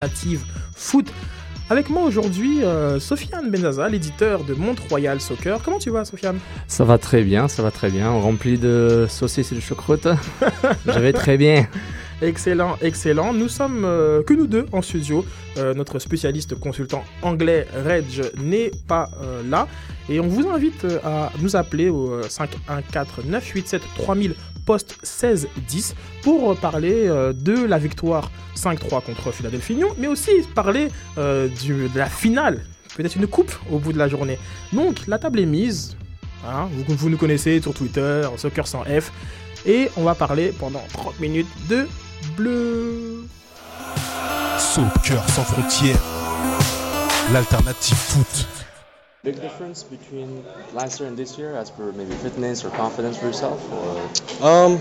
alternative foot. Avec moi aujourd'hui, euh, Sofiane Benzaza, l'éditeur de Mont-Royal Soccer. Comment tu vas, Sofiane? Ça va très bien, ça va très bien. Rempli de saucisses et de choucroute. Je vais très bien. Excellent, excellent. Nous sommes euh, que nous deux en studio. Euh, notre spécialiste consultant anglais, Reg, n'est pas euh, là. Et on vous invite à nous appeler au 514 987 3000 poste 16 10 pour parler euh, de la victoire 5-3 contre Philadelphie mais aussi parler euh, du- de la finale, peut-être une coupe au bout de la journée. Donc la table est mise. Hein, vous, vous nous connaissez sur Twitter, Soccer sans F. Et on va parler pendant 30 minutes de bleu. Soccer sans frontières, l'alternative foot. Big difference between last year and this year, as per maybe fitness or confidence for yourself, or Um,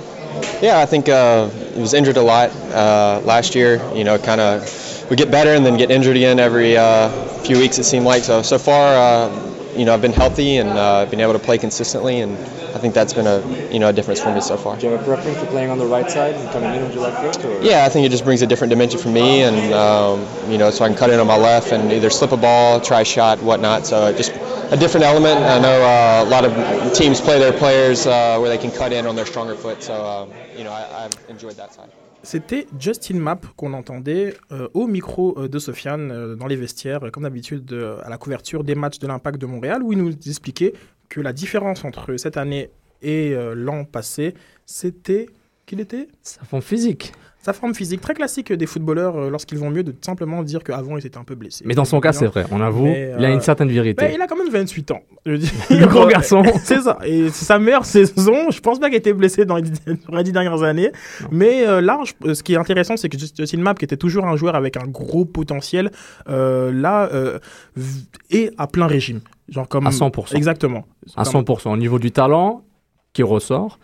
yeah, I think uh, he was injured a lot uh, last year. You know, kind of we get better and then get injured again every uh, few weeks. It seemed like so. So far, uh, you know, I've been healthy and uh, been able to play consistently, and I think that's been a you know a difference for me so far. do you have a preference for playing on the right side and coming in on July 1st? Or? Yeah, I think it just brings a different dimension for me, and um, you know, so I can cut in on my left and either slip a ball, try a shot, whatnot. So just a different element. I know uh, a lot of teams play their players uh, where they can cut in on their stronger foot. So um, you know, I, I've enjoyed that side. C'était Justin Mapp qu'on entendait euh, au micro euh, de Sofiane euh, dans les vestiaires, euh, comme d'habitude euh, à la couverture des matchs de l'Impact de Montréal, où il nous expliquait que la différence entre cette année et euh, l'an passé, c'était qu'il était? Ça fond physique. Sa forme physique très classique des footballeurs euh, lorsqu'ils vont mieux de simplement dire qu'avant ils étaient un peu blessés. Mais dans son cas, c'est vrai. On avoue, Mais, il a euh, une certaine vérité. Il a quand même 28 ans. Je dire. Le gros garçon. C'est ça. Et c'est sa meilleure saison. Je pense pas qu'il ait été blessé dans les dix, dernières années. Mais euh, là, je- ce qui est intéressant, c'est que Just- Justin Mapp, qui était toujours un joueur avec un gros potentiel, euh, là, euh, est à plein régime. Genre comme... À 100%. Exactement. à Comme- 100%. Au niveau du talent qui ressort,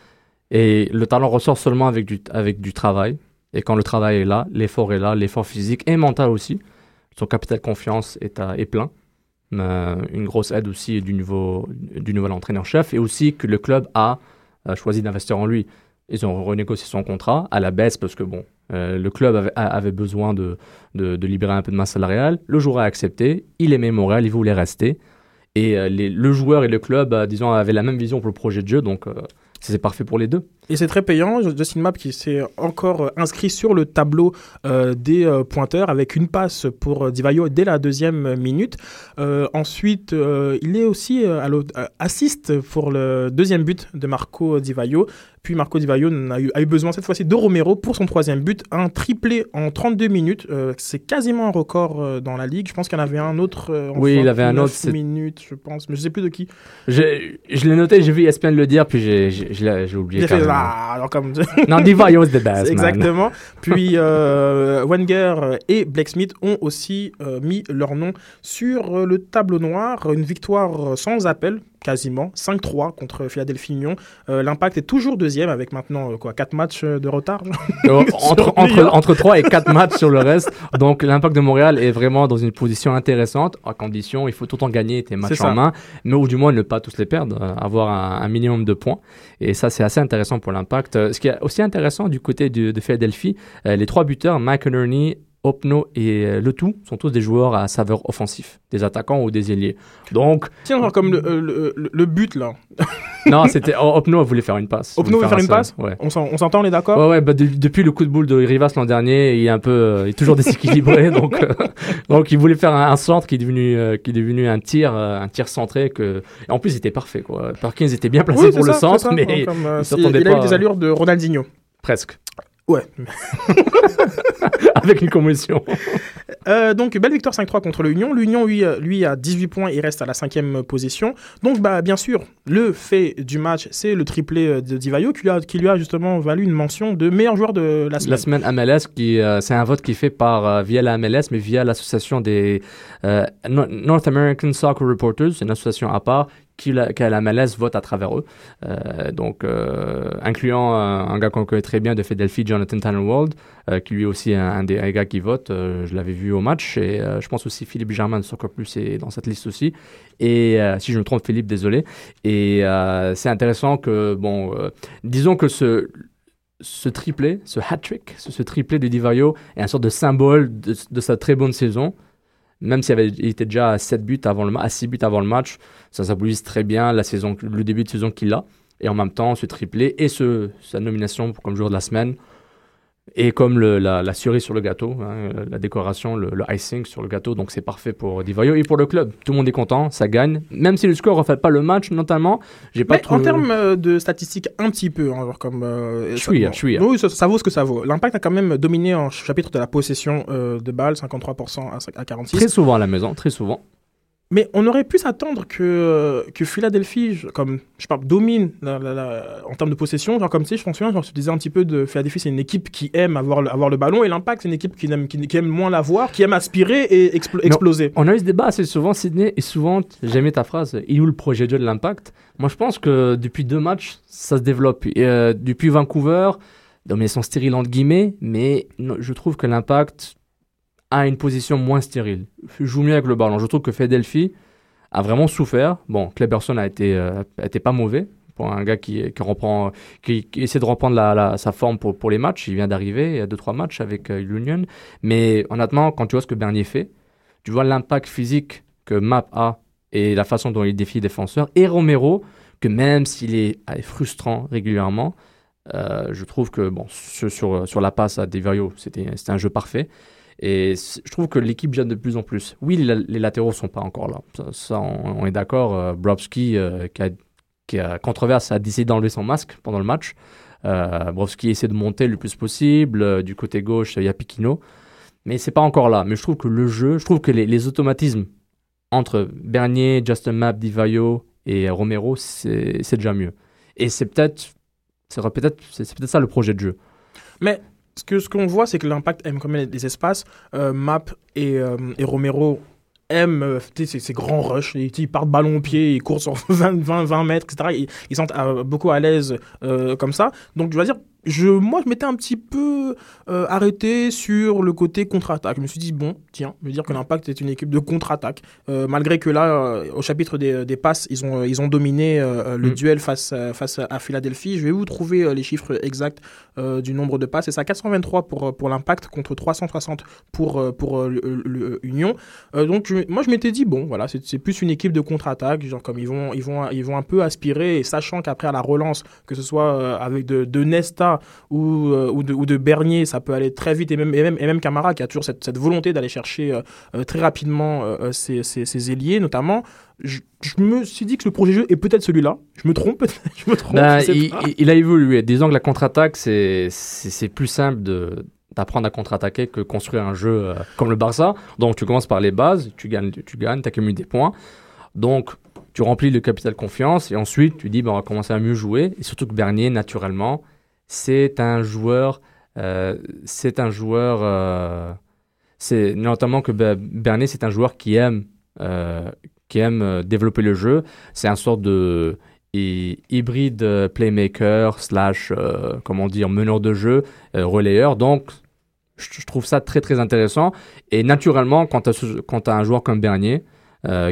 et le talent ressort seulement avec du, avec du travail. Et quand le travail est là, l'effort est là, l'effort physique et mental aussi. Son capital confiance est, à- est plein. Euh, une grosse aide aussi du, nouveau, du nouvel entraîneur-chef et aussi que le club a euh, choisi d'investir en lui. Ils ont renégocié son contrat à la baisse parce que bon, euh, le club avait, besoin de, de, libérer un peu de masse salariale. Le joueur a accepté, il aimait Montréal, il voulait rester. Et euh, le joueur et le club, euh, disons, avaient la même vision pour le projet de jeu, donc euh, c'est parfait pour les deux. Et c'est très payant. Justin Mapp qui s'est encore euh, inscrit sur le tableau euh, des euh, pointeurs avec une passe pour Divayo dès la deuxième minute. Ensuite, il est aussi à assiste pour le deuxième but de Marco Divayo. Puis Marco Divayo a eu, a eu besoin cette fois-ci de Romero pour son troisième but. Un triplé en 32 minutes. Euh, c'est quasiment un record euh, dans la ligue. Je pense qu'il y en avait un autre. euh, en Oui, il avait un 29 autre, minutes, je pense. Mais je sais plus de qui. Je l'ai noté, j'ai vu ESPN le dire, puis j'ai- j'ai oublié. Fait ah, alors comme Non, Divayo, c'est the best. Exactement. Puis Wenger et Blake Smith ont aussi mis leur nom sur le tableau noir. Une victoire sans appel, quasiment 5-3 contre Philadelphie Union. Euh, L'impact est toujours deuxième avec maintenant euh, quoi 4 matchs euh, de retard. Euh, entre, entre, entre 3 et 4 matchs sur le reste. Donc l'impact de Montréal est vraiment dans une position intéressante, à condition, il faut tout le temps gagner tes matchs en main, mais ou du moins ne pas tous les perdre, avoir un, un minimum de points. Et ça, c'est assez intéressant pour l'impact. Ce qui est aussi intéressant du côté de, de Philadelphie, les trois buteurs, Mike Nerney, Opno et euh, Le Tout, sont tous des joueurs à saveur offensif, des attaquants ou des ailiers. Donc, Tiens, genre comme le, euh, le- le- le but là. non, c'était oh, Opno voulait faire une passe. Opno veut faire une un passe Ouais. On s'en- on s'entend, on est d'accord Ouais, ouais, bah, de- depuis le coup de boule de Rivas l'an dernier, il est un peu, euh, il est toujours déséquilibré, donc, euh, donc il voulait faire un, un centre qui est devenu, euh, qui est devenu un tir, euh, un tir centré que, et en plus il était parfait quoi. Parkins était bien placé Oui, pour le centre, mais Comme, euh, il il, il a pas eu des allures de Ronaldinho. presque, Ouais. avec une commotion. Euh, donc, belle victoire 5-3 contre l'Union. L'Union, lui, euh, lui, a 18 points, il reste à la cinquième position. Donc, bah, bien sûr, le fait du match, c'est le triplé euh, de Divayo qui lui, a, qui lui a justement valu une mention de meilleur joueur de la semaine. La semaine MLS, qui, euh, c'est un vote qui est fait par, euh, via la MLS, mais via l'association des No- North American Soccer Reporters, c'est une association à part qui la, que la MLS vote à travers eux. Euh, donc, euh, incluant euh, un gars qu'on connaît très bien de Philadelphie, Jonathan Tannenwald, euh, qui lui aussi est un, des gars qui vote. Je l'avais vu au match. Et je pense aussi Philippe Germain de Soccer Plus est dans cette liste aussi. Et si je me trompe, Philippe, désolé. Et c'est intéressant que, bon, disons que ce, ce triplé, ce hat-trick, ce, ce triplé de Divayo est un sorte de symbole de sa très bonne saison. Même s'il il était déjà à 7 buts avant le à 6 buts avant le match, ça symbolise très bien la saison, le début de saison qu'il a. Et en même temps, ce triplé et sa nomination comme joueur de la semaine. Et comme le- la, la cerise sur le gâteau, hein, la décoration, le, le icing sur le gâteau, donc c'est parfait pour Divayo et pour le club. Tout le monde est content, ça gagne. Même si le score ne refait pas le match, notamment, j'ai pas trop... en termes euh, de statistiques, un petit peu, hein, genre comme. euh, Chouïa, ça- chouïa. Oui, ça, ça vaut ce que ça vaut. L'impact a quand même dominé en chapitre de la possession euh, de balles, 53% à, à 46. Très souvent à la maison, très souvent. Mais on aurait pu s'attendre que, euh, que Philadelphie, je- comme je parle, domine la- la- la- en termes de possession. Genre comme si je souviens, genre, je disais un petit peu de Philadelphie, c'est une équipe qui aime avoir le, avoir le ballon et l'Impact, c'est une équipe qui aime, qui, qui aime moins l'avoir, qui aime aspirer et explo- Non. exploser. On a eu ce débat assez souvent, Sydney, et souvent, j'ai aimé ta phrase, il où le projet de jeu de l'impact? Moi, je pense que depuis deux matchs, ça se développe. Et, euh, depuis Vancouver, domination stérile entre guillemets, mais non, je trouve que l'impact a une position moins stérile. Joue mieux avec le ballon. Je trouve que Philadelphie a vraiment souffert. Bon, Kleberson a été, euh, été pas mauvais pour un gars qui, qui, reprend, qui, essaie de reprendre la, sa forme pour, pour les matchs. Il vient d'arriver, il y a deux trois matchs avec euh, Union. Mais honnêtement, quand tu vois ce que Bernier fait, tu vois l'impact physique que Map a et la façon dont il défie les défenseurs. Et Romero, que même s'il est euh, frustrant régulièrement, euh, je trouve que bon, sur, sur, la passe à c'était c'était un jeu parfait. Et je trouve que l'équipe gêne de plus en plus. Oui, les, latéraux sont pas encore là. Ça, on, est d'accord. Euh, euh, qui, a, qui a controverse, a décidé d'enlever son masque pendant le match. Euh, essaie de monter le plus possible. Euh, du côté gauche, il y a Piquino. Mais c'est pas encore là. Mais je trouve que le jeu, je trouve que les, automatismes entre Bernier, Justin Map, Divayo et Romero, c'est déjà mieux. Et c'est peut-être, peut-être ça le projet de jeu. Mais ce que ce qu'on voit, c'est que l'Impact aime quand même les espaces. Euh, Map et, euh, et Romero aiment euh, ces, grands rushs. Ils, partent ballon au pied, ils courent sur 20, 20, 20 mètres, etc. Ils, ils sont beaucoup à l'aise comme ça. Donc, je veux dire, je, moi, je m'étais un petit peu euh, arrêté sur le côté contre-attaque. Je me suis dit, bon, tiens, je veux dire que l'Impact est une équipe de contre-attaque. Euh, malgré que là, euh, au chapitre des, des passes, ils ont, ils ont dominé le Mm. duel face, à- face à Philadelphie. Je vais vous trouver les chiffres exacts du nombre de passes. C'est ça, 423 pour, pour l'Impact contre 360 pour, pour le, le Union. Euh, donc, je- moi, je m'étais dit, bon, voilà, c'est plus une équipe de contre-attaque. Genre, comme ils vont, ils, vont, ils vont un peu aspirer, et sachant qu'après, à la relance, que ce soit avec de, de Nesta ou, euh, ou, de, ou de Bernier, ça peut aller très vite. Et même, et même, et même Camara, qui a toujours cette, cette volonté d'aller chercher euh, euh, très rapidement ses, ses, ses ailiers, notamment. Je, je me suis dit que le projet de jeu est peut-être celui-là. Je me trompe. Je me trompe. Je sais il, pas. il- il a évolué. Disons que la contre-attaque, c'est plus simple de d'apprendre à contre-attaquer que construire un jeu euh, comme le Barça. Donc tu commences par les bases, tu gagnes, tu gagnes, tu accumules des points. Donc tu remplis le capital confiance et ensuite tu dis ben, on va commencer à mieux jouer. Et surtout que Bernier, naturellement, c'est un joueur, euh, c'est un joueur, euh, c'est notamment que Be- Bernier, c'est un joueur qui aime, euh, qui aime développer le jeu. C'est un sorte de hy- hybride playmaker slash, comment dire, meneur de jeu, relayeur. Donc, je, trouve ça très très intéressant. Et naturellement, quand tu as, un joueur comme Bernier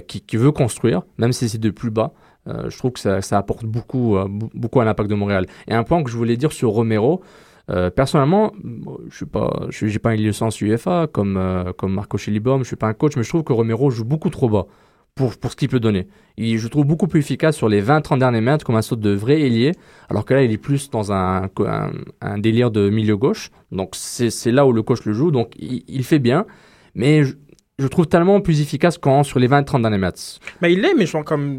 qui veut construire, même si c'est de plus bas, euh, je trouve que ça, apporte beaucoup, euh, beaucoup à l'impact de Montréal. Et un point que je voulais dire sur Romero, euh, personnellement, je suis pas, je j'ai pas une licence UFA comme comme Marco Chilibom, je suis pas un coach, mais je trouve que Romero joue beaucoup trop bas pour, pour ce qu'il peut donner. Il, je trouve beaucoup plus efficace sur les 20-30 derniers mètres comme un sorte de vrai ailier, alors que là, il est plus dans un, délire de milieu gauche. Donc, c'est là où le coach le joue. Donc, il, fait bien, mais je trouve tellement plus efficace quand sur les 20-30 derniers mètres. Mais il est, mais je pense comme.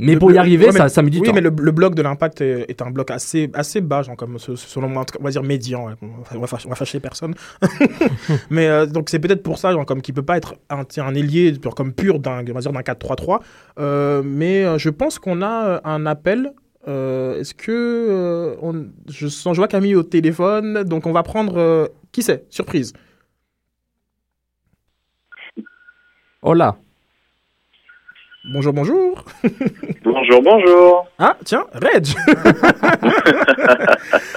Mais pour y arriver, ouais, mais- ça, ça met du oui, temps. mais le, le bloc de l'impact est, est un bloc assez, assez bas, genre comme selon moi, on va dire médian. ouais. On va, fâcher, on va fâcher personne. mais euh, donc c'est peut-être pour ça, genre comme qu'il peut pas être un, un ailier genre, comme pur d'un, on va dire d'un 4-3-3. Euh, mais euh, je pense qu'on a un appel. Est-ce que on, je sens, je vois Camille au téléphone, donc on va prendre. qui c'est? Surprise. Oh là Bonjour, bonjour. Bonjour, bonjour. Ah, tiens, Reg.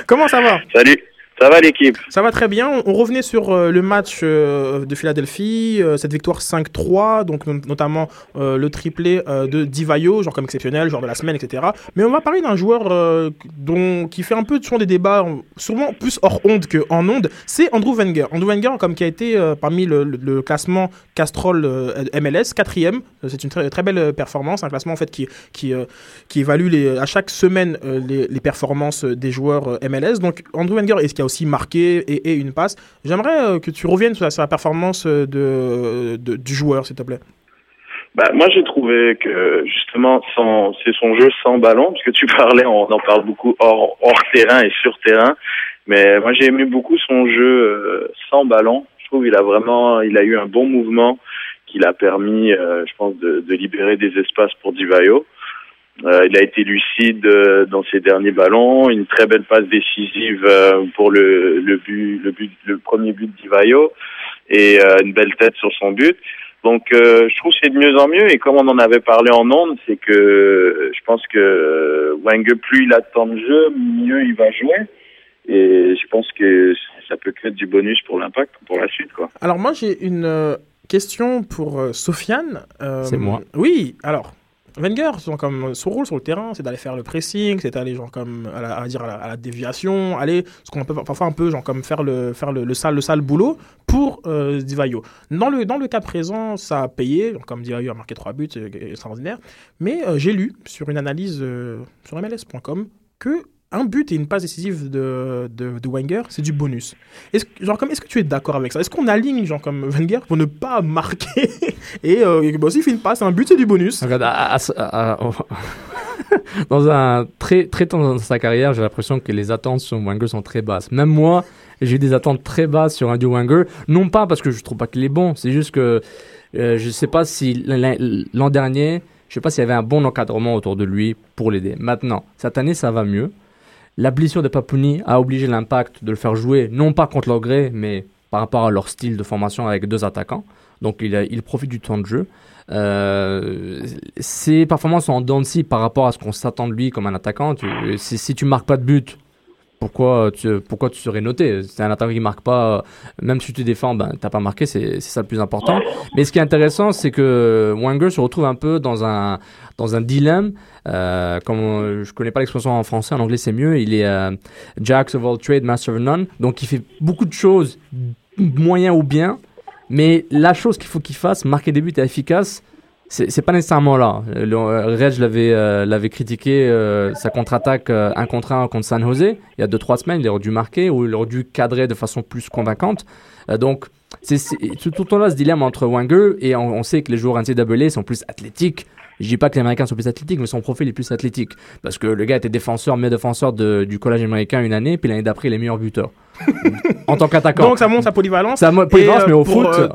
Comment ça va? Salut. Ça va l'équipe? Ça va très bien. On, revenait sur euh, le match euh, de Philadelphie, euh, cette victoire 5-3, donc notamment le triplé de Divayo, genre comme exceptionnel, genre de la semaine, etc. Mais on va parler d'un joueur dont, qui fait un peu toujours des débats, sûrement plus hors onde qu'en onde, c'est Andrew Wenger. Andrew Wenger, comme qui a été parmi le, classement Castrol MLS, quatrième. C'est une très, belle performance, un classement en fait qui, qui, qui évalue à chaque semaine les, performances des joueurs MLS. Donc Andrew Wenger est ce qui aussi marqué et, une passe. J'aimerais euh, que tu reviennes sur la, performance euh, de, du joueur, s'il te plaît. Bah, moi, j'ai trouvé que justement, c'est son jeu sans ballon, parce que tu parlais, on en parle beaucoup hors, terrain et sur terrain. Mais moi, j'ai aimé beaucoup son jeu euh, sans ballon. Je trouve il a vraiment, il a eu un bon mouvement qui l'a permis, je pense, de, de libérer des espaces pour Divayo. Euh, il a été lucide euh, dans ses derniers ballons, une très belle passe décisive euh, pour le, le but, le but, le premier but de Divayo et euh, une belle tête sur son but. Donc, euh, je trouve que c'est de mieux en mieux. Et comme on en avait parlé en ondes, c'est que euh, je pense que euh, Wenger, plus il a de temps de jeu, mieux il va jouer. Et je pense que ça peut que être du bonus pour l'impact pour la suite, quoi. Alors moi j'ai une question pour euh, Sofiane. Euh, C'est moi. Oui, alors Wenger, son rôle sur le terrain, c'est d'aller faire le pressing, c'est d'aller genre comme à, la, dire à la, déviation, aller ce qu'on peut parfois un peu genre comme faire le faire le, le sale le sale boulot pour euh, Divayo. Dans le dans le cas présent, ça a payé, comme Divayo a marqué trois buts, c'est extraordinaire. Mais euh, j'ai lu sur une analyse euh, sur MLS.com que un but et une passe décisive de, de, Wenger, c'est du bonus. Est-ce, est-ce que tu es d'accord avec ça? Est-ce qu'on aligne genre comme Wenger pour ne pas marquer et euh, bah, s'il fait une passe, un but c'est du bonus? Dans un très très tôt dans sa carrière, j'ai l'impression que les attentes sur Wenger sont très basses. Même moi, j'ai eu des attentes très basses sur Andy Wenger. Non pas parce que je trouve pas qu'il est bon, c'est juste que euh, je sais pas si l'an dernier, je sais pas s'il y avait un bon encadrement autour de lui pour l'aider. Maintenant, cette année, ça va mieux. La blessure de Papouni a obligé l'impact de le faire jouer, non pas contre leur gré, mais par rapport à leur style de formation avec deux attaquants. Donc il, a- profite du temps de jeu. Euh, ses performances sont en dents par rapport à ce qu'on s'attend de lui comme un attaquant. Tu- si, si tu marques pas de but, pourquoi tu, pourquoi tu serais noté? C'est un attaquant qui marque pas, euh, même si tu défends, ben, t'as pas marqué, c'est ça le plus important. Mais ce qui est intéressant, c'est que Wenger se retrouve un peu dans un, dans un dilemme. Euh, comme on- je connais pas l'expression en français, en anglais c'est mieux. Il est euh, Jacks of all trade, master of none. Donc il fait beaucoup de choses, moyen ou bien. Mais la chose qu'il faut qu'il fasse, marquer des buts et efficace, c'est pas nécessairement là. Le, euh, Reg l'avait euh, l'avait critiqué euh, sa contre-attaque euh, un contre un contre San Jose il y a 2-3 semaines. Il aurait dû marquer ou il aurait dû cadrer de façon plus convaincante. Euh, donc c'est tout, tout le temps là ce dilemme entre Wenger et on, on sait que les joueurs NCAA sont plus athlétiques. Je dis pas que les Américains sont plus athlétiques, mais son profil est plus athlétique. Parce que le gars était défenseur, meilleur défenseur de- du collège américain une année, puis l'année d'après, il est meilleur buteur. en tant qu'attaquant. Donc ça monte sa polyvalence. Ça polyvalence, Et, euh, mais au pour, foot. euh,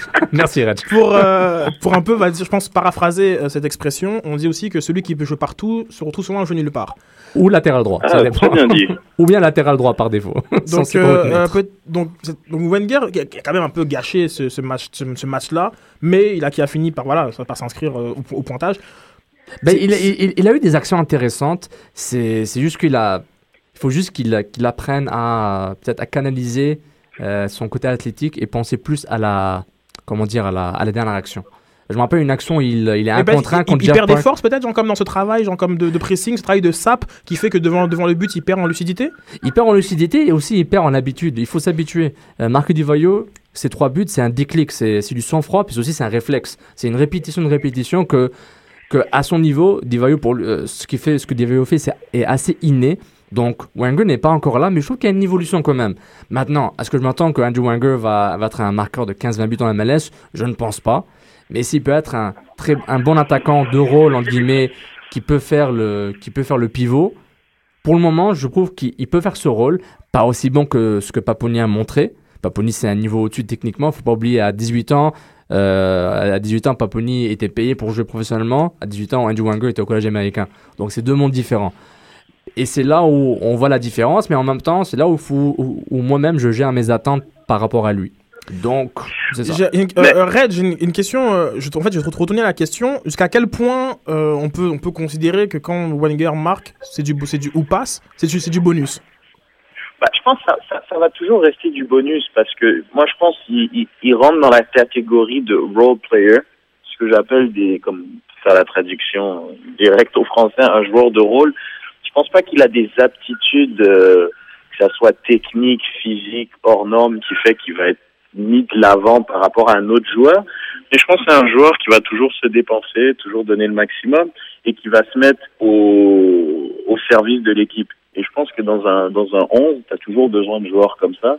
Merci, Reg. Pour, euh, pour un peu, va dire, je pense, paraphraser euh, cette expression, on dit aussi que celui qui peut jouer partout se retrouve souvent à jouer nulle part. Ou latéral droit. ça Ah, dépend. très bien dit. Ou bien latéral droit par défaut. Donc, euh, euh, donc, donc Wenger qui a, quand même un peu gâché ce, ce match, ce, ce match-là, mais il a, qui a fini par, voilà, par s'inscrire euh, au, au pointage. Ben, il, il- il a eu des actions intéressantes. C'est c'est juste qu'il a. Il faut juste qu'il qu'il apprenne à peut-être à canaliser euh, son côté athlétique et penser plus à la comment dire à la, à la dernière action. Je me rappelle une action, il, il est un Eh ben, contre un il, contre il Jeff perd des forces peut-être, genre comme dans ce travail, genre comme de, de pressing, ce travail de sap qui fait que devant, devant le but, il perd en lucidité? Il perd en lucidité et aussi il perd en habitude. Il faut s'habituer. Euh, Marc Duvaillot, ses trois buts, c'est un déclic, c'est du sang-froid, puis aussi c'est un réflexe. C'est une répétition de répétition que, que à son niveau, Divayo, pour euh, ce, qui fait, ce que Divayo fait, c'est est assez inné. Donc Wenger n'est pas encore là, mais je trouve qu'il y a une évolution quand même. Maintenant, est-ce que je m'attends que Andrew Wenger va, va être un marqueur de 15-20 buts en MLS? Je ne pense pas. Mais s'il peut être un, très, un bon attaquant de rôle, entre guillemets, qui peut faire le, qui peut faire le pivot, pour le moment, je trouve qu'il il peut faire ce rôle, pas aussi bon que ce que Paponi a montré. Paponi, c'est un niveau au-dessus techniquement. Faut pas oublier, à 18 ans, euh, à 18 ans, Paponi était payé pour jouer professionnellement. À 18 ans, Andrew Wenger était au collège américain. Donc, c'est deux mondes différents. Et c'est là où on voit la différence, mais en même temps, c'est là où, faut- où, où moi-même, je gère mes attentes par rapport à lui. Donc, c'est ça. J'ai une- euh, Mais- euh, Red, j'ai une, une question. euh, je, en fait, je vais te retourner à la question. Jusqu'à quel point euh, on, peut, on peut considérer que quand Wenger marque, c'est du, c'est du ou passe, c'est du, c'est du bonus? Bah, je pense que ça, ça, ça, va toujours rester du bonus parce que moi je pense qu'il il, rentre dans la catégorie de role player, ce que j'appelle des comme faire la traduction directe au français, un joueur de rôle. Je pense pas qu'il a des aptitudes, euh, que ça soit technique, physique, hors norme, qui fait qu'il va être mis de l'avant par rapport à un autre joueur. Mais je pense que c'est un joueur qui va toujours se dépenser, toujours donner le maximum et qui va se mettre au, au service de l'équipe. Et je pense que dans un dans un 11, tu as toujours besoin de joueurs comme ça.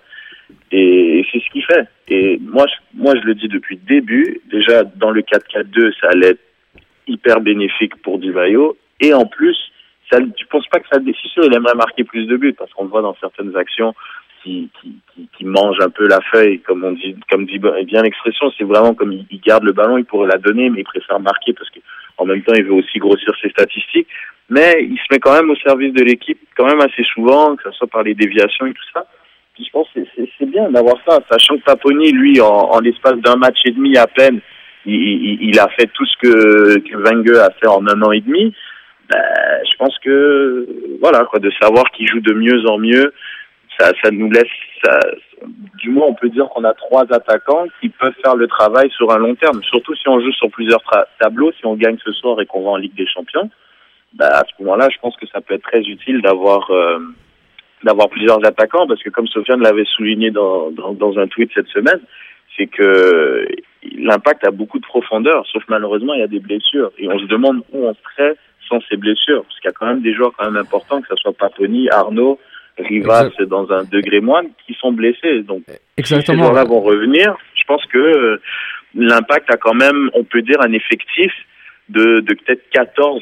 Et, c'est ce qu'il fait. Et moi, je, moi, je le dis depuis le début. Déjà, dans le 4-4-2, ça allait être hyper bénéfique pour Divayo. Et en plus, ça, tu penses pas que ça, c'est sûr, il aimerait marquer plus de buts? Parce qu'on le voit dans certaines actions qui, qui, qui, qui mange un peu la feuille, comme on dit, comme dit bien l'expression. C'est vraiment comme il, garde le ballon, il pourrait la donner, mais il préfère marquer parce que en même temps, il veut aussi grossir ses statistiques mais il se met quand même au service de l'équipe quand même assez souvent, que ce soit par les déviations et tout ça. Je pense que c'est bien d'avoir ça, sachant que Paponi, lui, en, l'espace d'un match et demi à peine, il, a fait tout ce que, que a fait en un an et demi. Ben, je pense que voilà quoi, de savoir qu'il joue de mieux en mieux, ça, ça nous laisse, ça, du moins on peut dire qu'on a trois attaquants qui peuvent faire le travail sur un long terme. Surtout si on joue sur plusieurs tableaux, si on gagne ce soir et qu'on va en Ligue des Champions bah, à ce moment-là, je pense que ça peut être très utile d'avoir euh, d'avoir plusieurs attaquants parce que comme Sofiane l'avait souligné dans, dans, dans, un tweet cette semaine, c'est que l'impact a beaucoup de profondeur, sauf malheureusement il y a des blessures et on se demande où on serait sans ces blessures parce qu'il y a quand même des joueurs quand même importants que ce soit Paponi, Arnaud, Rivas exact. dans un degré moindre qui sont blessés. Donc Exactement. si ces joueurs-là vont revenir, je pense que euh, l'impact a quand même, on peut dire, un effectif de, de peut-être 14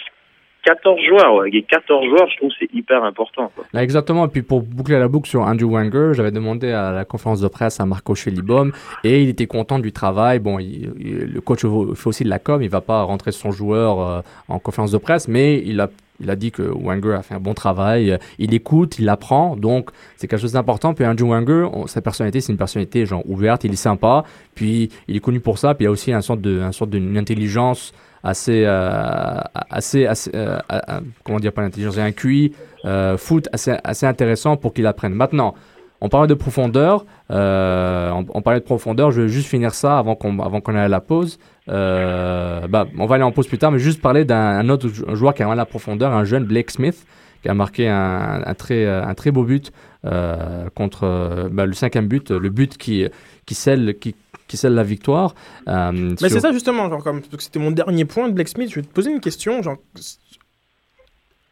14 joueurs, ouais. Et 14 joueurs, je trouve c'est hyper important. Quoi. Exactement. Et puis pour boucler la boucle sur Andrew Wenger, j'avais demandé à la conférence de presse à Marco Schelibom et il était content du travail. Bon, le coach fait aussi de la com, il va pas rentrer son joueur euh, en conférence de presse, mais il a il a dit que Wenger a fait un bon travail, il écoute, il apprend, donc c'est quelque chose d'important. Puis Andrew Wenger, sa personnalité, c'est une personnalité genre ouverte, il est sympa, puis il est connu pour ça, puis il a aussi un sorte de, un sorte d'une intelligence assez, euh, assez, assez euh, euh, comment dire, pas l'intelligence, un QI foot assez, assez intéressant pour qu'il apprenne. Maintenant, on parlait de profondeur, on, parlait de profondeur, je vais juste finir ça avant qu'on avant qu'on aille à la pause. bah, on va aller en pause plus tard, mais juste parler d'un autre joueur qui a vraiment la profondeur, un jeune Blake Smith, qui a marqué un, un très, un très beau but contre bah, le cinquième but, le but qui, qui scelle, qui, qui scelle la victoire. Euh, Mais sur... c'est ça justement, genre, comme c'était mon dernier point de Blake Smith, je vais te poser une question, genre,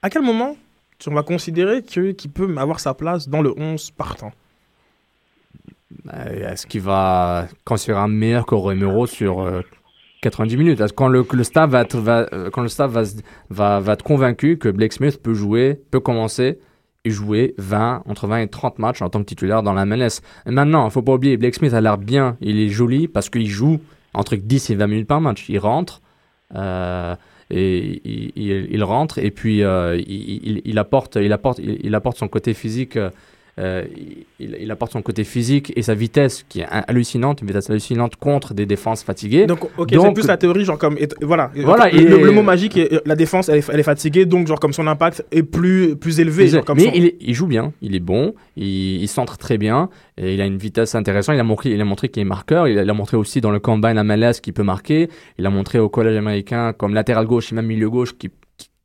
à quel moment on va considérer qu'il qu peut avoir sa place dans le 11 partant? Euh, Est-ce qu'il va considérer meilleur que Romero sur euh, 90 minutes? Quand le, le staff, va être, va, euh, quand le staff va, va, va être convaincu que Blake Smith peut jouer, peut commencer, jouer 20, entre 20 et 30 matchs en tant que titulaire dans la MLS. Et maintenant, il faut pas oublier, Blake Smith a l'air bien, il est joli parce qu'il joue entre 10 et 20 minutes par match. Il rentre, euh, et il, rentre, et puis euh, il, apporte, il, apporte, il, apporte son côté physique. Euh, il, il, apporte son côté physique et sa vitesse qui est hallucinante, une vitesse hallucinante contre des défenses fatiguées. Donc, ok, c'est plus la théorie, genre comme, et, voilà, voilà le, le, mot magique, est, la défense, elle est, elle est, fatiguée, donc genre comme son impact est plus, plus élevé. Genre, comme mais son... il, joue bien, il est bon, il, il centre très bien, et il a une vitesse intéressante. Il a montré, il a montré qu'il est marqueur. Il a, il a, montré aussi dans le combine MLS qu'il peut marquer. Il a montré au collège américain comme latéral gauche et même milieu gauche qui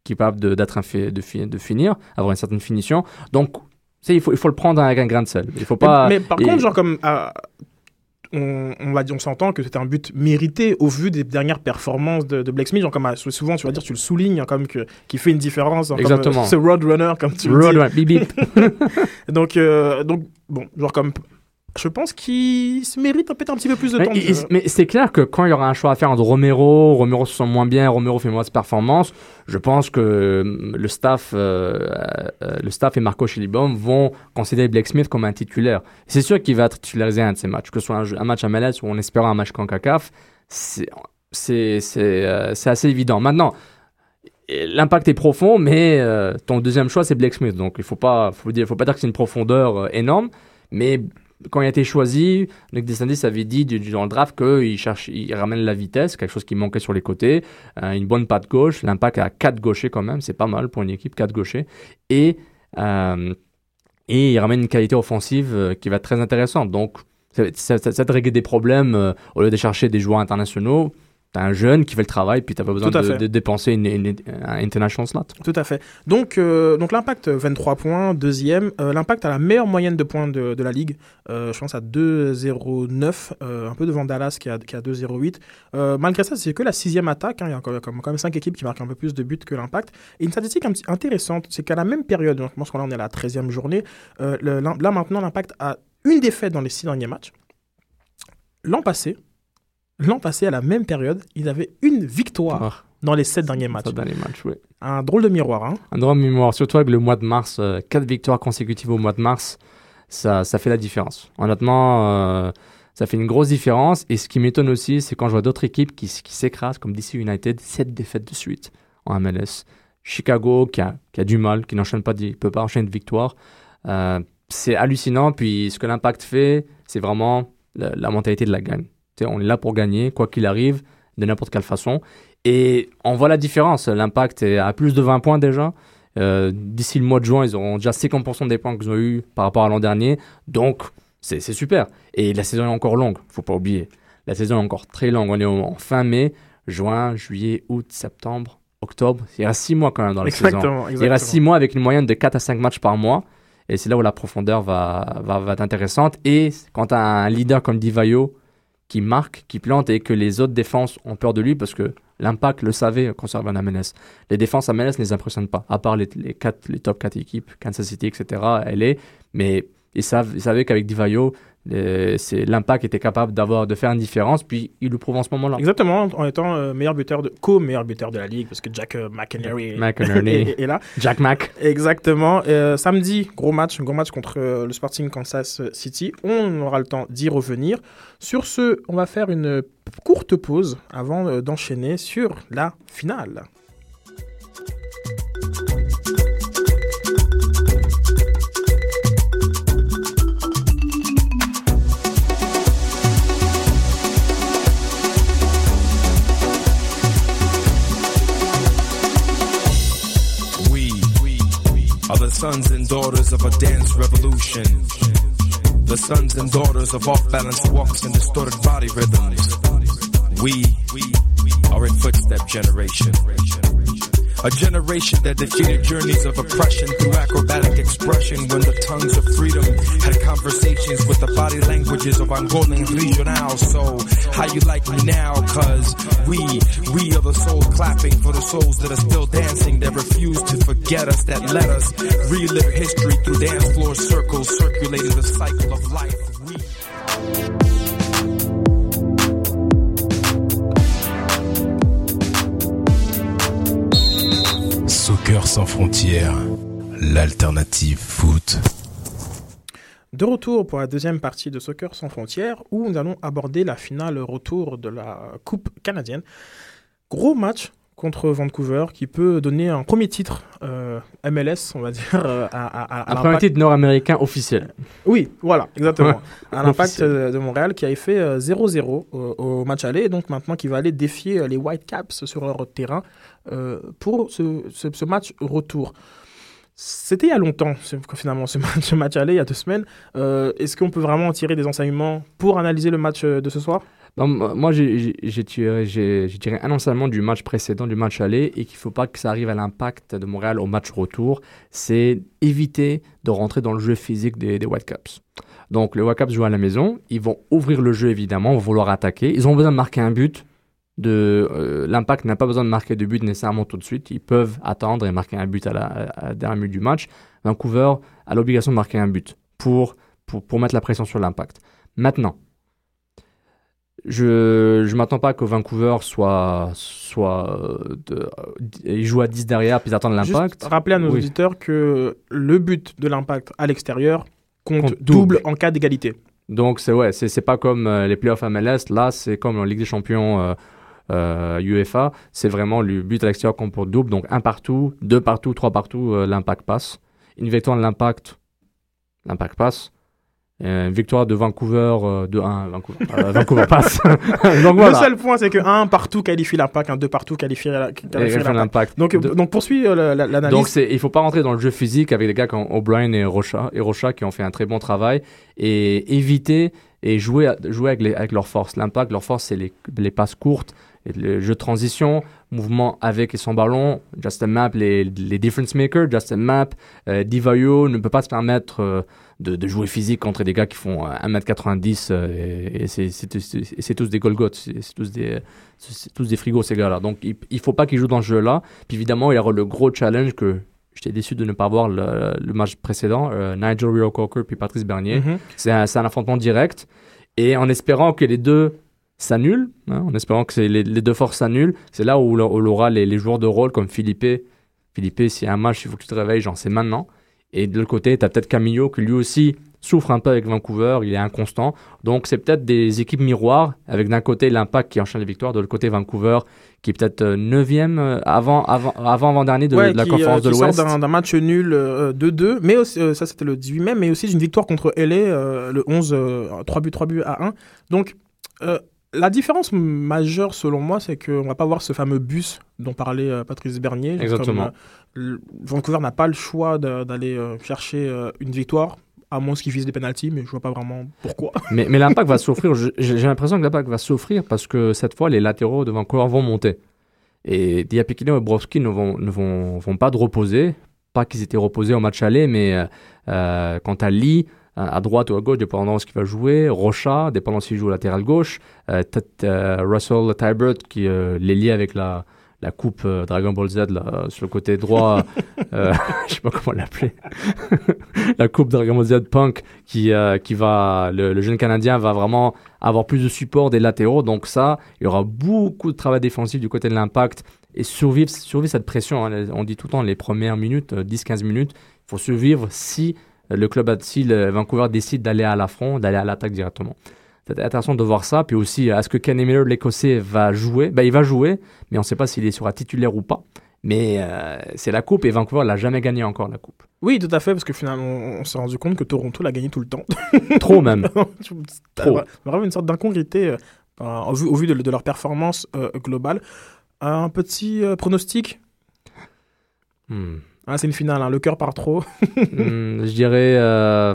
capable d'être de, de, de finir, avoir une certaine finition. Donc il faut, il faut le prendre avec un grain de sel. Il faut pas. Mais, mais par et... contre, genre comme. Euh, on, on, va dire, on s'entend que c'était un but mérité au vu des dernières performances de, de Blake Smith. Genre comme souvent, tu vas dire, tu le soulignes, hein, comme que qui fait une différence. Hein, Exactement. Comme, ce roadrunner, comme tu road le dis. Bip, bip. donc, euh, donc, bon, genre comme je pense qu'il se mérite peut-être un petit peu plus de mais, temps. Mais c'est clair que quand il y aura un choix à faire entre Romero, Romero se sent moins bien, Romero fait mauvaise performance, je pense que le staff, euh, euh, le staff et Marco Chilibom vont considérer Blake Smith comme un titulaire. C'est sûr qu'il va être titularisé un de ces matchs, que ce soit un, un match à MLS ou en espérant un match CONCACAF, c'est euh, assez évident. Maintenant, l'impact est profond, mais euh, ton deuxième choix c'est Blake Smith, donc il faut pas, faut dire, faut pas dire que c'est une profondeur euh, énorme, mais quand il a été choisi, Nick DeSantis avait dit dans le draft qu'il cherche, il ramène la vitesse, quelque chose qui manquait sur les côtés, euh, une bonne patte gauche, l'impact à 4 gauchers quand même, c'est pas mal pour une équipe, 4 gauchers. Et, euh, Et il ramène une qualité offensive euh, qui va être très intéressante. Donc, ça, ça, ça, régler des problèmes au lieu de chercher des joueurs internationaux. T'as un jeune qui fait le travail, puis t'as pas besoin de, dépenser une, une- un international slot. Tout à fait. Donc, euh, donc l'impact, 23 points, deuxième. Euh, l'impact a la meilleure moyenne de points de, de la ligue. Euh, je pense à 2,09, euh, un peu devant Dallas qui a, qui a 2,08. Euh, malgré ça, c'est que la sixième attaque. hein. Il y a quand même, quand même cinq équipes qui marquent un peu plus de buts que l'impact. Et une statistique un petit- intéressante, c'est qu'à la même période, donc je pense qu'on là, on est à la 13e journée, euh, le- là maintenant, l'impact a une défaite dans les six derniers matchs. L'an passé, l'an passé, à la même période, ils avaient une victoire dans les sept derniers matchs. Oui. Un drôle de miroir, hein. Un droit de mémoire, surtout avec le mois de mars, euh, quatre victoires consécutives au mois de mars, ça, ça fait la différence. Honnêtement, euh, ça fait une grosse différence. Et ce qui m'étonne aussi, c'est quand je vois d'autres équipes qui, s'écrasent, comme DC United, sept défaites de suite en MLS. Chicago, qui a, qui a du mal, qui n'enchaîne pas, ne peut pas enchaîner de victoires. Euh, c'est hallucinant. Puis ce que l'impact fait, c'est vraiment la, la mentalité de la gagne. On est là pour gagner, quoi qu'il arrive, de n'importe quelle façon. Et on voit la différence. L'impact est à plus de 20 points déjà. Euh, D'ici le mois de juin, ils auront déjà 50% des points qu'ils ont eu par rapport à l'an dernier. Donc, c'est super. Et la saison est encore longue, faut pas oublier. La saison est encore très longue. On est en fin mai, juin, juillet, août, septembre, octobre. Il reste 6 mois quand même dans la saison. Exactement, Il reste 6 mois avec une moyenne de 4 à 5 matchs par mois. Et c'est là où la profondeur va, va, va être intéressante. Et quand tu as un leader comme Divayo qui marque, qui plante et que les autres défenses ont peur de lui parce que l'impact le savait quand ça en MLS. Les défenses à MLS ne les impressionnent pas, à part les, les, quatre, les top 4 équipes, Kansas City, etc. Elle est, mais ils, savent, ils savaient qu'avec Divayo, c'est- l'impact était capable d'avoir de faire une différence, puis il le prouve en ce moment-là. Exactement, en étant euh, meilleur buteur de co-meilleur buteur de la ligue parce que Jack euh, McInerney est- là. Jack Mack. Exactement. Euh, samedi, gros match, gros match contre euh, le Sporting Kansas City. On aura le temps d'y revenir. Sur ce, on va faire une courte pause avant euh, d'enchaîner sur la finale. Are the sons and daughters of a dance revolution. The sons and daughters of off-balance walks and distorted body rhythms. We are a footstep generation. A generation that defeated journeys of oppression through acrobatic expression when the tongues of freedom had conversations with the body languages of Angolan regional. So, how you like me now? Cause we, we are the souls clapping for the souls that are still dancing, that refuse to forget us, that let us relive history through dance floor circles, circulating the cycle of life. We Soccer sans frontières, l'alternative foot. De retour pour la deuxième partie de Soccer sans frontières où nous allons aborder la finale retour de la Coupe canadienne. Gros match contre Vancouver qui peut donner un premier titre euh, MLS, on va dire, euh, à, à, à Un premier titre nord-américain officiel. Oui, voilà, exactement. À l'impact euh, de Montréal qui avait fait euh, 0-0 au, au match aller, et donc maintenant qui va aller défier euh, les Whitecaps sur leur terrain euh, pour ce, ce- ce match retour. C'était il y a longtemps, finalement, ce match, ce match aller, il y a deux semaines. Euh, Est-ce qu'on peut vraiment en tirer des enseignements pour analyser le match euh, de ce soir? Moi, j'ai tiré un enseignement du match précédent, du match aller, et qu'il ne faut pas que ça arrive à l'impact de Montréal au match retour. C'est éviter de rentrer dans le jeu physique des, des Whitecaps. Donc, les Whitecaps jouent à la maison. Ils vont ouvrir le jeu, évidemment, vont vouloir attaquer. Ils ont besoin de marquer un but. De, euh, l'impact n'a pas besoin de marquer de but nécessairement tout de suite. Ils peuvent attendre et marquer un but à la, à la dernière minute du match. Vancouver a l'obligation de marquer un but pour, pour, pour mettre la pression sur l'impact. Maintenant, je ne m'attends pas que Vancouver soit, soit euh, de, euh, ils jouent à 10 derrière puis ils attendent l'impact. Juste rappeler à nos Oui. auditeurs que le but de l'impact à l'extérieur compte, Compte double double. en cas d'égalité. Donc c'est ouais, c'est pas comme euh, les playoffs MLS. Là, c'est comme en Ligue des Champions euh, UEFA. C'est vraiment le but à l'extérieur compte pour double. Donc un partout, deux partout, trois partout, euh, l'impact passe. Une victoire de l'impact, l'impact passe. Euh, victoire de Vancouver euh, de 1 Vancouver, euh, Vancouver passe. Donc Le seul point, c'est que un partout qualifie l'impact, un deux partout qualifie, l'impact. Donc, De- donc euh, la- l'analyse. Donc il faut pas rentrer dans le jeu physique avec des gars comme O'Brien et Rocha, et Rocha qui ont fait un très bon travail et éviter et jouer, jouer avec, les, avec leurs forces. L'impact, leur force, c'est les, les passes courtes, le jeu de transition, mouvement avec et sans ballon. Justin Map, les, les difference makers, Justin Map, euh, Divayo ne peut pas se permettre euh, de, de jouer physique contre des gars qui font euh, 1m90 euh, et, et c'est, tous- des Golgoth, c'est, tous des, tous des frigos ces gars-là. Donc il, il faut pas qu'ils jouent dans ce jeu-là. Puis évidemment, il y aura le gros challenge que j'étais déçu de ne pas voir le, le match précédent, euh, Nigel Rio-Coker puis Patrice Bernier. C'est un, c'est un affrontement direct. Et en espérant que les deux s'annulent, hein, en espérant que les, les deux forces s'annulent, c'est là où, on aura les, les joueurs de rôle comme Philippe. Philippe, s'il y a un match, il faut que tu te réveilles, genre c'est maintenant. Et de l'autre côté, tu as peut-être Camillo qui lui aussi souffre un peu avec Vancouver, il est inconstant. Donc c'est peut-être des équipes miroirs, avec d'un côté l'impact qui enchaîne les victoires, de l'autre côté Vancouver qui est peut-être 9e avant, avant, avant, avant-dernier de, Ouais, de la qui, conférence euh, de l'Ouest. d'un match nul euh, 2-2, mais aussi, euh, ça c'était le 18 mai, mais aussi d'une victoire contre LA euh, le 11, euh, 3 buts, 3 buts à 1. Donc euh, la différence majeure selon moi, c'est qu'on va pas voir ce fameux bus dont parlait euh, Patrice Bernier. Exactement. comme, euh, Vancouver n'a pas le choix d'aller euh, chercher une victoire, à moins qu'ils visent des penalties, mais je vois pas vraiment pourquoi. Mais, mais l'impact va souffrir. J'ai l'impression que l'impact va souffrir parce que cette fois, les latéraux de Vancouver vont monter. Et Diapikino et Brovski ne vont, ne vont, vont pas de reposer. Pas qu'ils étaient reposés au match aller, mais quant à Lee, à droite ou à gauche, dépendant de ce qu'il va jouer, Rocha, dépendant s'il joue au latéral gauche, euh, euh, Russell Tybert qui euh, les lie avec la, la coupe euh, Dragon Ball Z là, sur le côté droit, euh, je sais pas comment l'appeler, la coupe Dragon Ball Z Punk qui, euh, qui va, le, le jeune Canadien va vraiment avoir plus de support des latéraux. Donc ça, il y aura beaucoup de travail défensif du côté de l'impact et survivre, survivre cette pression. hein. On dit tout le temps les premières minutes, euh, 10-15 minutes, il faut survivre si euh, le club, si le Vancouver décide d'aller à l'affront, d'aller à l'attaque directement? C'est intéressant de voir ça. Puis aussi, est-ce que Kenny Miller, l'Écossais, va jouer? Ben, Il va jouer, mais on ne sait pas s'il la titulaire ou pas. Mais euh, c'est la coupe et Vancouver l'a jamais gagné encore la coupe. Oui, tout à fait, parce que finalement, on, s'est rendu compte que Toronto l'a gagné tout le temps. Trop même. Trop. Vraiment une sorte d'incongruité euh, euh, au vu, au vu de, de leur performance euh, globale. Un petit euh, pronostic? Hmm. Ah, C'est une finale, hein, le cœur part trop. Hmm, je dirais, euh,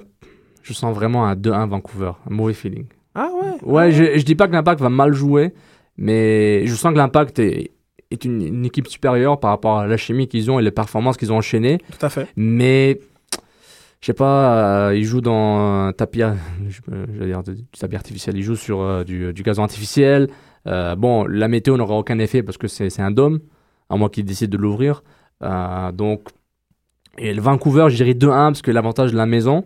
je sens vraiment un 2-1 Vancouver, un mauvais feeling. Ah ouais? Ouais, je, je dis pas que l'impact va mal jouer, mais je sens que l'impact est, est une, une équipe supérieure par rapport à la chimie qu'ils ont et les performances qu'ils ont enchaînées. Tout à fait. Mais, je sais pas, euh, ils jouent dans un tapis, je- euh, j'allais dire du tapis artificiel, ils jouent sur euh, du, du gazon artificiel. Euh, bon, la météo n'aura aucun effet parce que c'est un dôme, à moins qu'ils décident de l'ouvrir. Donc, et le Vancouver, je dirais 2-1 parce que l'avantage de la maison.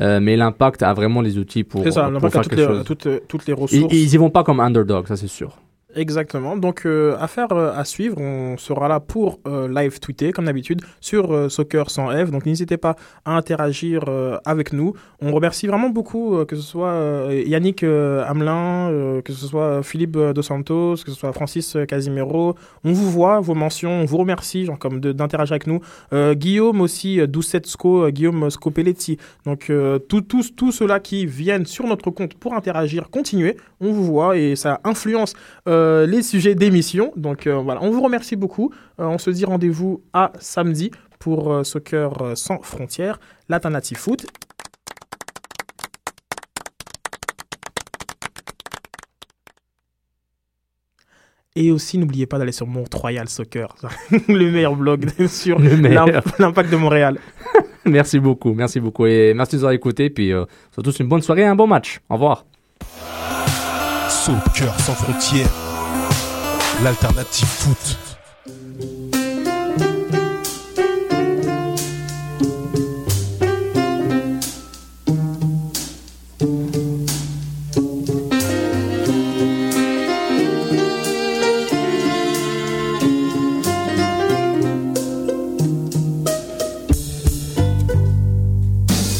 Euh, mais l'impact a vraiment les outils pour, C'est ça, pour faire toutes quelque les, chose. toutes, toutes les Ils, ressources. ils y vont pas comme underdog, ça c'est sûr. Exactement. Donc, euh, affaire euh, à suivre. On sera là pour euh, live tweeter, comme d'habitude, sur euh, Soccer sans F. Donc, n'hésitez pas à interagir avec nous. On remercie vraiment beaucoup, que ce soit Yannick Hamelin, que ce soit Philippe Dos Santos, que ce soit Francis Casimiro. On vous voit, vos mentions, on vous remercie genre, comme d'interagir avec nous. Guillaume aussi, Doucetsko, Guillaume Scopelletti. Donc, tous tous tous ceux-là qui viennent sur notre compte pour interagir, continuez. On vous voit et ça influence les sujets d'émission. Donc euh, voilà, on vous remercie beaucoup. Euh, on se dit rendez-vous à samedi pour euh, Soccer euh, sans frontières, l'alternative foot. Et aussi, n'oubliez pas d'aller sur Mont-Royal Soccer, le meilleur blog sur l'impact de Montréal. Merci beaucoup, merci beaucoup. Et merci de nous avoir écoutés. Puis euh, surtout, une bonne soirée et un bon match. Au revoir. Soccer sans frontières, l'alternative foot.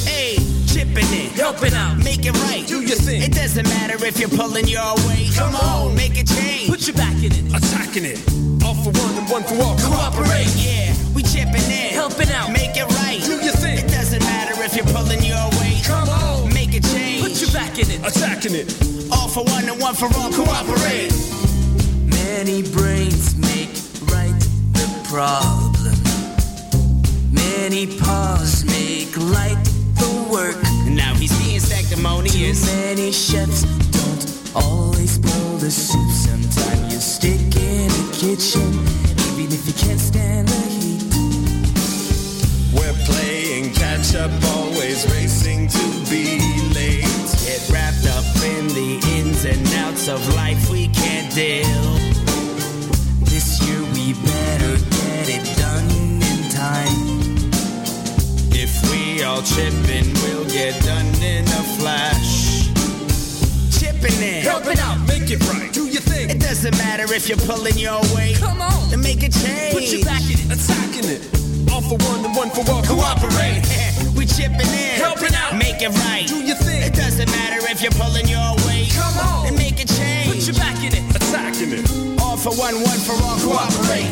Hey, chipping in, helping out, make it right. Do your thing. It doesn't matter if you're pulling your weight. Come on, make a change. Put your back in it. Attacking it, all for one and one for all. Cooperate, yeah. We chipping in, helping out, make it right. Do your thing. It doesn't matter if you're pulling your weight. Come on, make a change. Put your back in it, attacking it. All for one and one for all, cooperate. Many brains make right the problem. Many paws make light the work. Now he's being Too many chefs always boil the soup. Sometimes you stick in the kitchen, even if you can't stand the heat. We're playing catch up, always racing to be late. Get wrapped up in the ins and outs of life we can't deal. It right. Do your thing. It doesn't matter if you're pulling your weight. Come on. To make a change. Put your back in it, attacking it. All for one and one for all. Cooperate. we chipping in. Helping out. Make it right. Do your thing. It doesn't matter if you're pulling your weight. Come on. And make a change. Put your back in it, attacking it. All for one, one for all. Cooperate.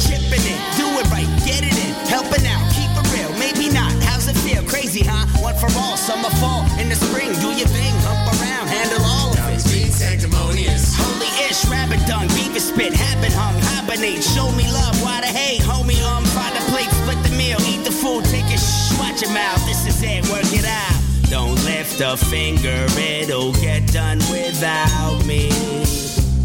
Chipping in. Do it right. Get it in. Helping out. Keep it real. Maybe not. How's it feel? Crazy, huh? One for all. Summer, fall. In the spring. Do your thing. Spit, habit hung, hibernate. Show me love, why the hate, homie? Um, find a plate, split the meal, eat the food, take a shh, watch your mouth. This is it, work it out. Don't lift a finger, it'll get done without me.